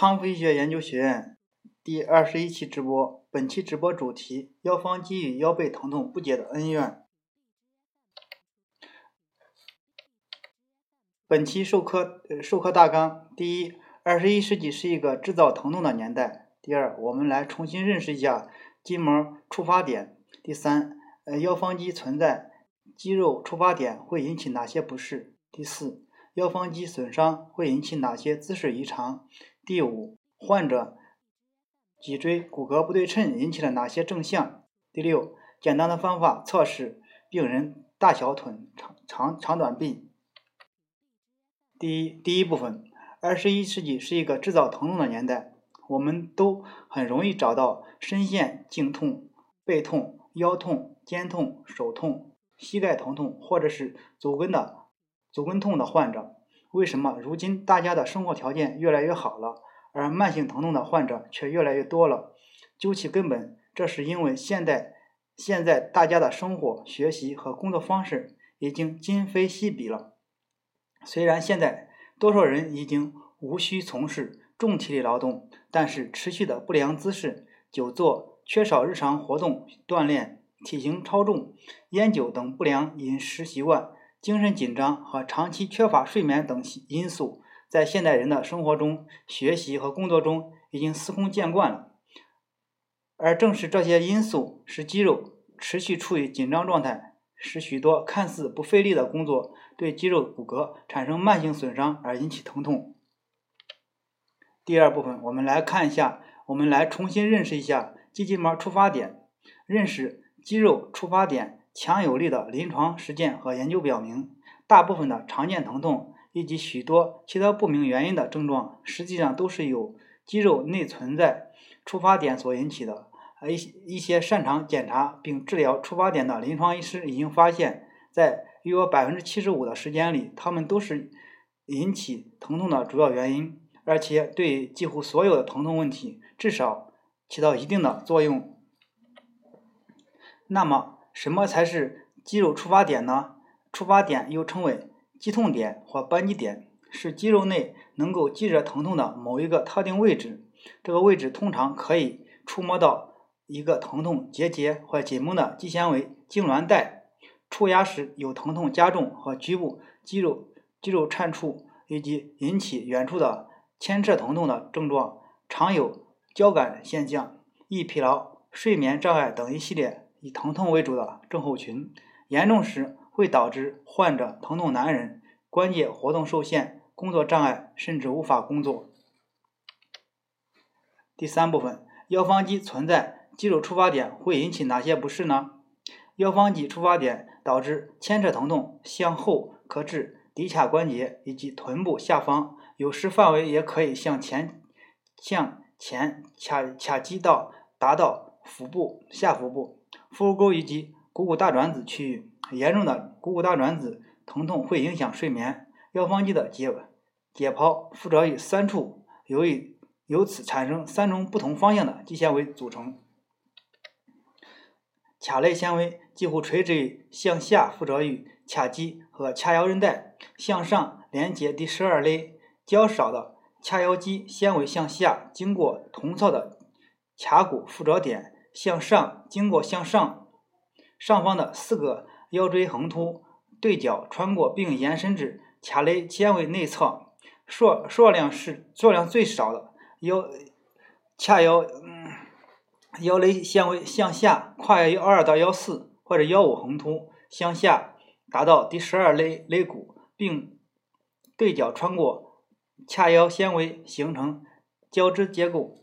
康复医学研究学院第二十一期直播，本期直播主题：腰方肌与腰背疼痛不解的恩怨。本期授课授课大纲：第一，二十一世纪是一个制造疼痛的年代；第二，我们来重新认识一下筋膜触发点；第三，呃，腰方肌存在肌肉触发点会引起哪些不适？第四。腰方肌损伤会引起哪些姿势异常？第五，患者脊椎骨骼不对称引起了哪些症象？第六，简单的方法测试病人大小腿长长长短臂。第一，第一部分，二十一世纪是一个制造疼痛的年代，我们都很容易找到深陷颈痛、背痛、腰痛、肩痛、手痛、膝盖疼痛，或者是足跟的。足跟痛的患者，为什么如今大家的生活条件越来越好了，而慢性疼痛的患者却越来越多了？究其根本，这是因为现代现在大家的生活、学习和工作方式已经今非昔比了。虽然现在多数人已经无需从事重体力劳动，但是持续的不良姿势、久坐、缺少日常活动锻炼、体型超重、烟酒等不良饮食习惯。精神紧张和长期缺乏睡眠等因素，在现代人的生活中、学习和工作中已经司空见惯了。而正是这些因素，使肌肉持续处于紧张状态，使许多看似不费力的工作对肌肉骨骼产生慢性损伤，而引起疼痛。第二部分，我们来看一下，我们来重新认识一下肌筋膜触发点，认识肌肉触发点。强有力的临床实践和研究表明，大部分的常见疼痛以及许多其他不明原因的症状，实际上都是由肌肉内存在触发点所引起的。而一一些擅长检查并治疗触发点的临床医师已经发现，在约百分之七十五的时间里，他们都是引起疼痛的主要原因，而且对几乎所有的疼痛问题至少起到一定的作用。那么，什么才是肌肉触发点呢？触发点又称为肌痛点或扳机点，是肌肉内能够激热疼痛的某一个特定位置。这个位置通常可以触摸到一个疼痛结节或紧绷的肌纤维痉挛带。触压时有疼痛加重和局部肌肉肌肉颤触，以及引起远处的牵扯疼痛的症状，常有交感现象、易疲劳、睡眠障碍等一系列。以疼痛为主的症候群，严重时会导致患者疼痛难忍、关节活动受限、工作障碍，甚至无法工作。第三部分，腰方肌存在肌肉触发点会引起哪些不适呢？腰方肌触发点导致牵扯疼痛，向后可至骶髂关节以及臀部下方，有时范围也可以向前向前卡卡击到达到腹部、下腹部。腹股沟以及股骨大转子区域严重的股骨大转子疼痛会影响睡眠。腰方肌的解解剖附着于三处，由于由此产生三种不同方向的肌纤维组成。髂类纤维几乎垂直于向下附着于髂肌和髂腰韧带，向上连接第十二类。较少的髂腰肌纤维向下经过同侧的髂骨附着点。向上经过向上上方的四个腰椎横突对角穿过并延伸至髂肋纤维内侧，数数量是数量最少的腰髂腰嗯腰肋纤维向下跨越幺二到幺四或者幺五横突向下达到第十二肋肋骨，并对角穿过髂腰纤维形成交织结构。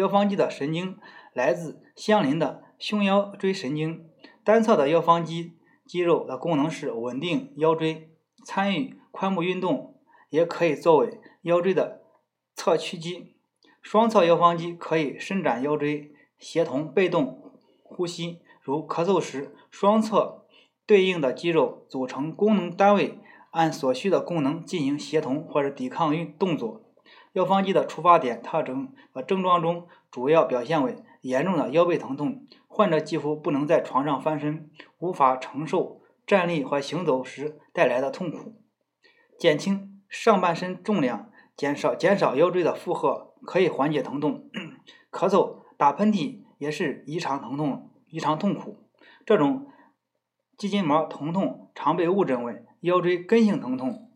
腰方肌的神经来自相邻的胸腰椎神经。单侧的腰方肌肌肉的功能是稳定腰椎，参与髋部运动，也可以作为腰椎的侧屈肌。双侧腰方肌可以伸展腰椎，协同被动呼吸，如咳嗽时，双侧对应的肌肉组成功能单位，按所需的功能进行协同或者抵抗运动作。腰方肌的出发点特征和症状中，主要表现为严重的腰背疼痛，患者几乎不能在床上翻身，无法承受站立或行走时带来的痛苦。减轻上半身重量，减少减少腰椎的负荷，可以缓解疼痛。咳嗽、打喷嚏也是异常疼痛、异常痛苦。这种肌筋膜疼痛常被误诊为腰椎根性疼痛。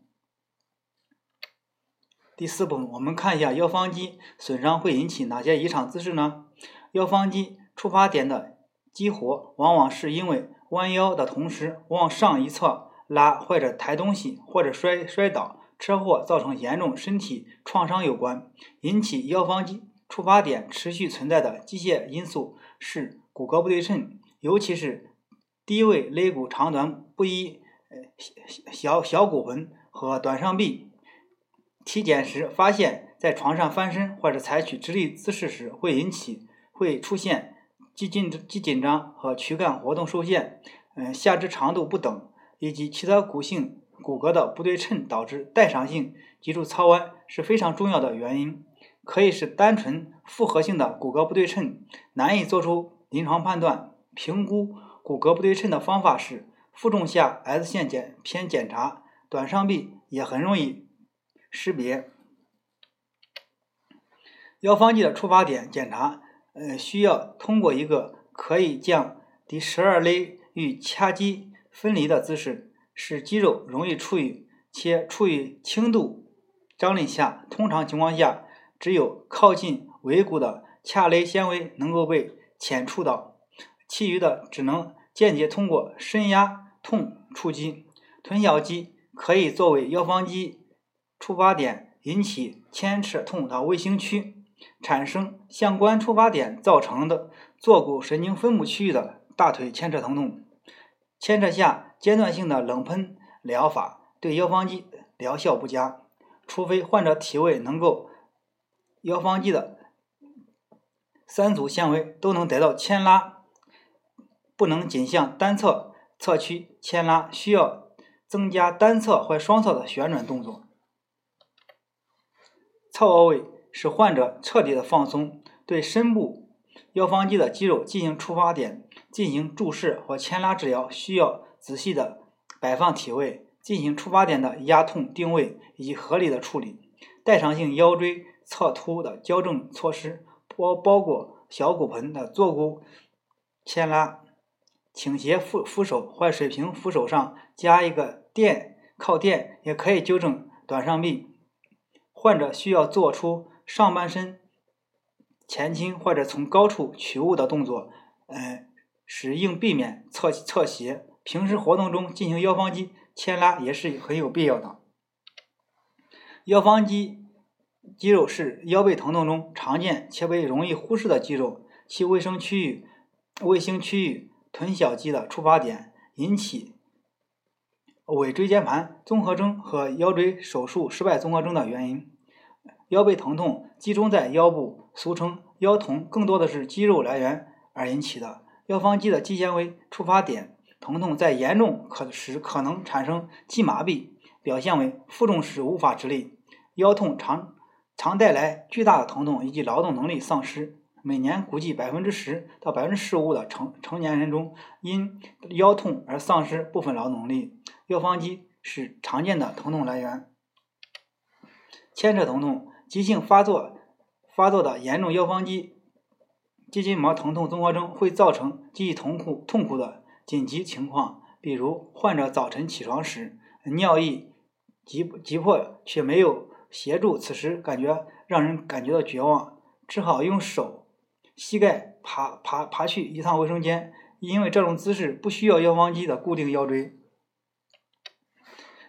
第四步，我们看一下腰方肌损伤会引起哪些异常姿势呢？腰方肌触发点的激活，往往是因为弯腰的同时往上一侧拉，或者抬东西，或者摔摔倒、车祸造成严重身体创伤有关。引起腰方肌触发点持续存在的机械因素是骨骼不对称，尤其是低位肋骨长短不一、小小骨盆和短上臂。体检时发现，在床上翻身或者采取直立姿势时，会引起。会出现肌紧肌紧张和躯干活动受限，嗯，下肢长度不等，以及其他骨性骨骼的不对称，导致代偿性脊柱侧弯是非常重要的原因。可以是单纯复合性的骨骼不对称，难以做出临床判断。评估骨骼不对称的方法是负重下 S 线检偏检查，短上臂也很容易识别。腰方肌的触发点检查。呃，需要通过一个可以将第十二肋与髂肌分离的姿势，使肌肉容易处于且处于轻度张力下。通常情况下，只有靠近尾骨的髂肋纤维能够被浅触到，其余的只能间接通过伸压痛触及。臀小肌可以作为腰方肌触发点，引起牵扯痛的卫星区。产生相关触发点造成的坐骨神经分布区域的大腿牵扯疼痛，牵扯下间断性的冷喷疗法对腰方肌疗效不佳，除非患者体位能够腰方肌的三组纤维都能得到牵拉，不能仅向单侧侧屈牵拉，需要增加单侧或双侧的旋转动作，侧卧位。使患者彻底的放松，对深部腰方肌的肌肉进行触发点进行注视或牵拉治疗，需要仔细的摆放体位，进行触发点的压痛定位以及合理的处理。代偿性腰椎侧凸的矫正措施包包括小骨盆的坐骨牵拉、倾斜扶扶手或水平扶手上加一个垫靠垫，也可以纠正短上臂。患者需要做出。上半身前倾或者从高处取物的动作，呃，使应避免侧侧斜。平时活动中进行腰方肌牵拉也是很有必要的。腰方肌肌肉是腰背疼痛中常见且被容易忽视的肌肉，其卫生区域、卫星区域臀小肌的触发点，引起尾椎间盘综合征和腰椎手术失败综合征的原因。腰背疼痛集中在腰部，俗称腰痛，更多的是肌肉来源而引起的。腰方肌的肌纤维触发点疼痛在严重可时可能产生肌麻痹，表现为负重时无法直立。腰痛常常带来巨大的疼痛以及劳动能力丧失。每年估计百分之十到百分之十五的成成年人中因腰痛而丧失部分劳动能力。腰方肌是常见的疼痛来源。牵扯疼痛。急性发作发作的严重腰方肌肌筋膜疼痛综合征会造成极其痛苦痛苦的紧急情况，比如患者早晨起床时尿意急急迫却没有协助，此时感觉让人感觉到绝望，只好用手膝盖爬爬爬去一趟卫生间，因为这种姿势不需要腰方肌的固定腰椎。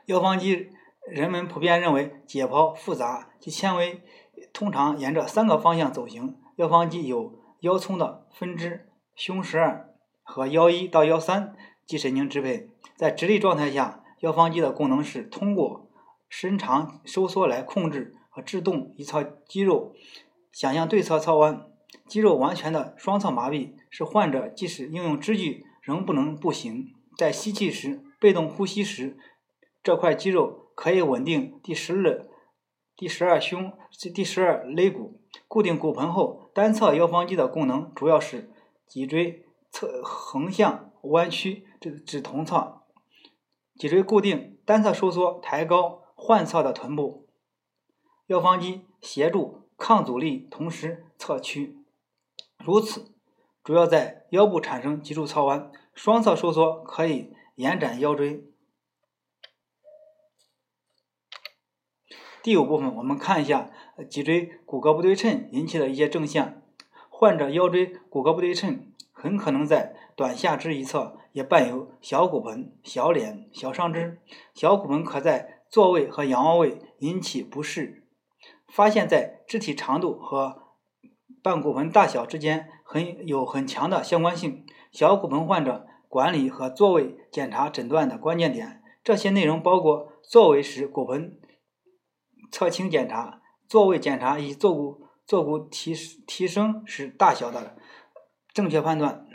腰方肌。人们普遍认为解剖复杂，其纤维通常沿着三个方向走行。腰方肌有腰丛的分支，胸十二和腰一到腰三肌神经支配。在直立状态下，腰方肌的功能是通过伸长收缩来控制和制动一侧肌肉。想象对侧侧弯，肌肉完全的双侧麻痹，使患者即使应用支具仍不能步行。在吸气时，被动呼吸时，这块肌肉。可以稳定第十二、第十二胸、第十二肋骨，固定骨盆后，单侧腰方肌的功能主要是脊椎侧横向弯曲，这个指同侧，脊椎固定，单侧收缩，抬高患侧的臀部。腰方肌协助抗阻力，同时侧屈，如此主要在腰部产生脊柱侧弯，双侧收缩可以延展腰椎。第五部分，我们看一下脊椎骨骼不对称引起的一些症象。患者腰椎骨骼不对称，很可能在短下肢一侧也伴有小骨盆、小脸、小上肢。小骨盆可在坐位和仰卧位引起不适。发现，在肢体长度和半骨盆大小之间很有很强的相关性。小骨盆患者管理和坐位检查诊断的关键点，这些内容包括坐位时骨盆。侧倾检查、坐位检查以坐骨坐骨提提升时大小的正确判断。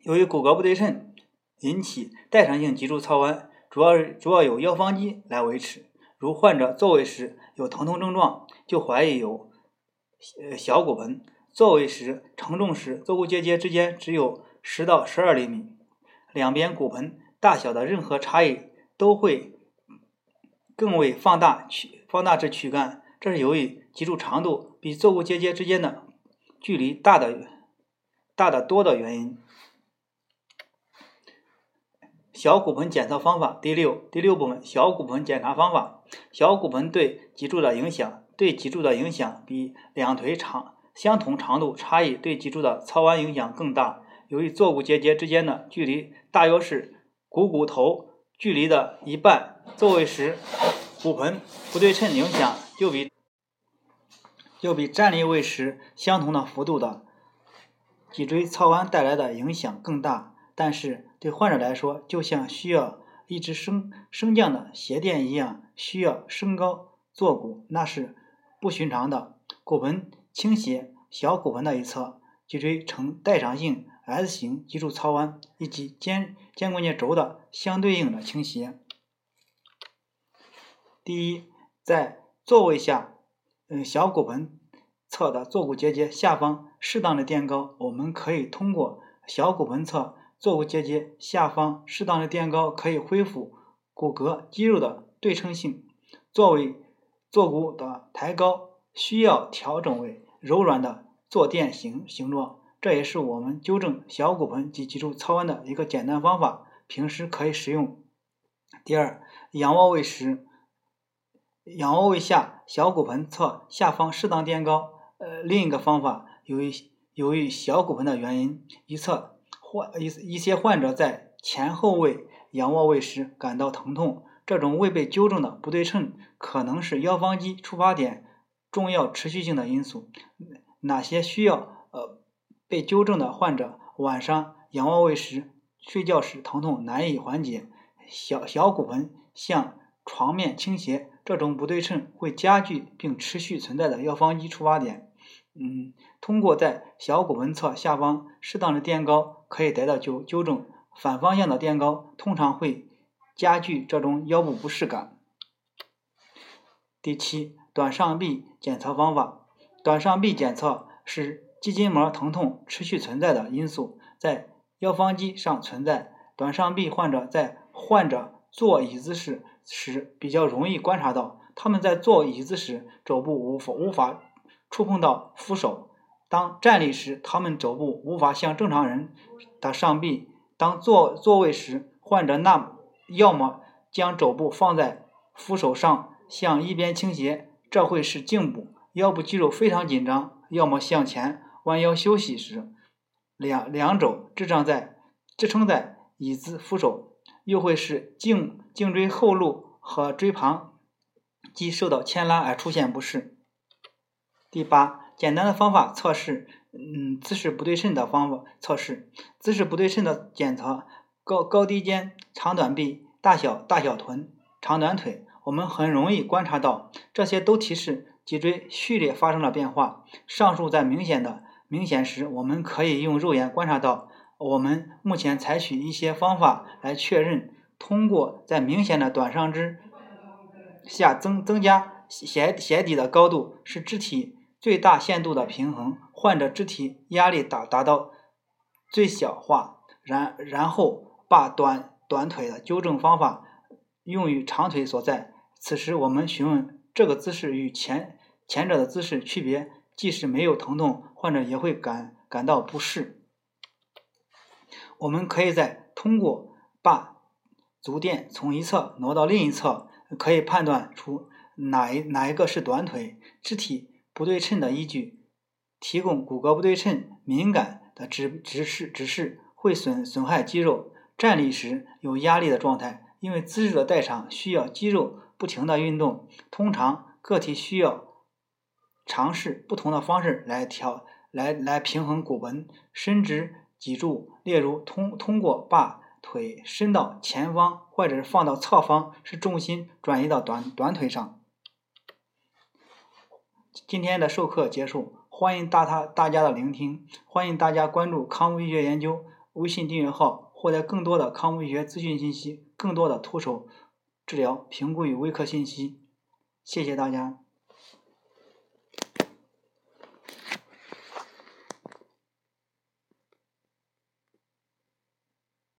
由于骨骼不对称引起代偿性脊柱侧弯，主要主要由腰方肌来维持。如患者坐位时有疼痛症状，就怀疑有呃小骨盆；坐位时承重时坐骨结节之间只有十到十二厘米，两边骨盆大小的任何差异都会。更为放大去放大至躯干，这是由于脊柱长度比坐骨结节之间的距离大的大得多的原因。小骨盆检测方法第六第六部分小骨盆检查方法。小骨盆对脊柱的影响，对脊柱的影响比两腿长相同长度差异对脊柱的侧弯影响更大。由于坐骨结节之间的距离大约是股骨头。距离的一半，坐位时骨盆不对称影响就比就比站立位时相同的幅度的脊椎侧弯带来的影响更大。但是对患者来说，就像需要一只升升降的鞋垫一样，需要升高坐骨，那是不寻常的。骨盆倾斜，小骨盆的一侧脊椎呈代偿性。S 型脊柱侧弯以及肩肩关节轴的相对应的倾斜。第一，在座位下，嗯，小骨盆侧的坐骨结节下方适当的垫高，我们可以通过小骨盆侧坐骨结节下方适当的垫高，可以恢复骨骼肌肉的对称性。作为坐骨的抬高，需要调整为柔软的坐垫形形状。这也是我们纠正小骨盆及脊柱侧弯的一个简单方法，平时可以使用。第二，仰卧位时，仰卧位下小骨盆侧下方适当垫高。呃，另一个方法，由于由于小骨盆的原因，一侧患一一些患者在前后位仰卧位时感到疼痛，这种未被纠正的不对称，可能是腰方肌触发点重要持续性的因素。哪些需要呃？被纠正的患者晚上仰卧位时睡觉时疼痛难以缓解，小小骨盆向床面倾斜，这种不对称会加剧并持续存在的腰方肌触发点。嗯，通过在小骨盆侧下方适当的垫高，可以得到纠纠正。反方向的垫高通常会加剧这种腰部不适感。第七，短上臂检测方法，短上臂检测是。肌筋膜疼痛持续存在的因素在腰方肌上存在。短上臂患者在患者坐椅子时时比较容易观察到，他们在坐椅子时肘部无法无法触碰到扶手；当站立时，他们肘部无法像正常人的上臂；当坐座位时，患者那要么将肘部放在扶手上向一边倾斜，这会使颈部腰部肌肉非常紧张；要么向前。弯腰休息时，两两肘支撑在支撑在椅子扶手，又会使颈颈椎后路和椎旁肌受到牵拉而出现不适。第八，简单的方法测试，嗯，姿势不对称的方法测试，姿势不对称的检测，高高低肩、长短臂、大小大小臀、长短腿，我们很容易观察到，这些都提示脊椎序列发生了变化。上述在明显的。明显时，我们可以用肉眼观察到。我们目前采取一些方法来确认。通过在明显的短上肢下增增加鞋鞋底的高度，使肢体最大限度的平衡，患者肢体压力达达到最小化。然然后把短短腿的纠正方法用于长腿所在。此时我们询问这个姿势与前前者的姿势区别，即使没有疼痛，患者也会感感到不适。我们可以在通过把足垫从一侧挪到另一侧，可以判断出哪一哪一个是短腿。肢体不对称的依据，提供骨骼不对称敏感的指指示指示，会损损害肌肉。站立时有压力的状态。因为姿势的代偿需要肌肉不停的运动，通常个体需要尝试不同的方式来调来来平衡骨盆伸直脊柱，例如通通过把腿伸到前方，或者是放到侧方，使重心转移到短短腿上。今天的授课结束，欢迎大他大家的聆听，欢迎大家关注康复医学研究微信订阅号，获得更多的康复医学资讯信息。更多的徒手治疗评估与微课信息，谢谢大家。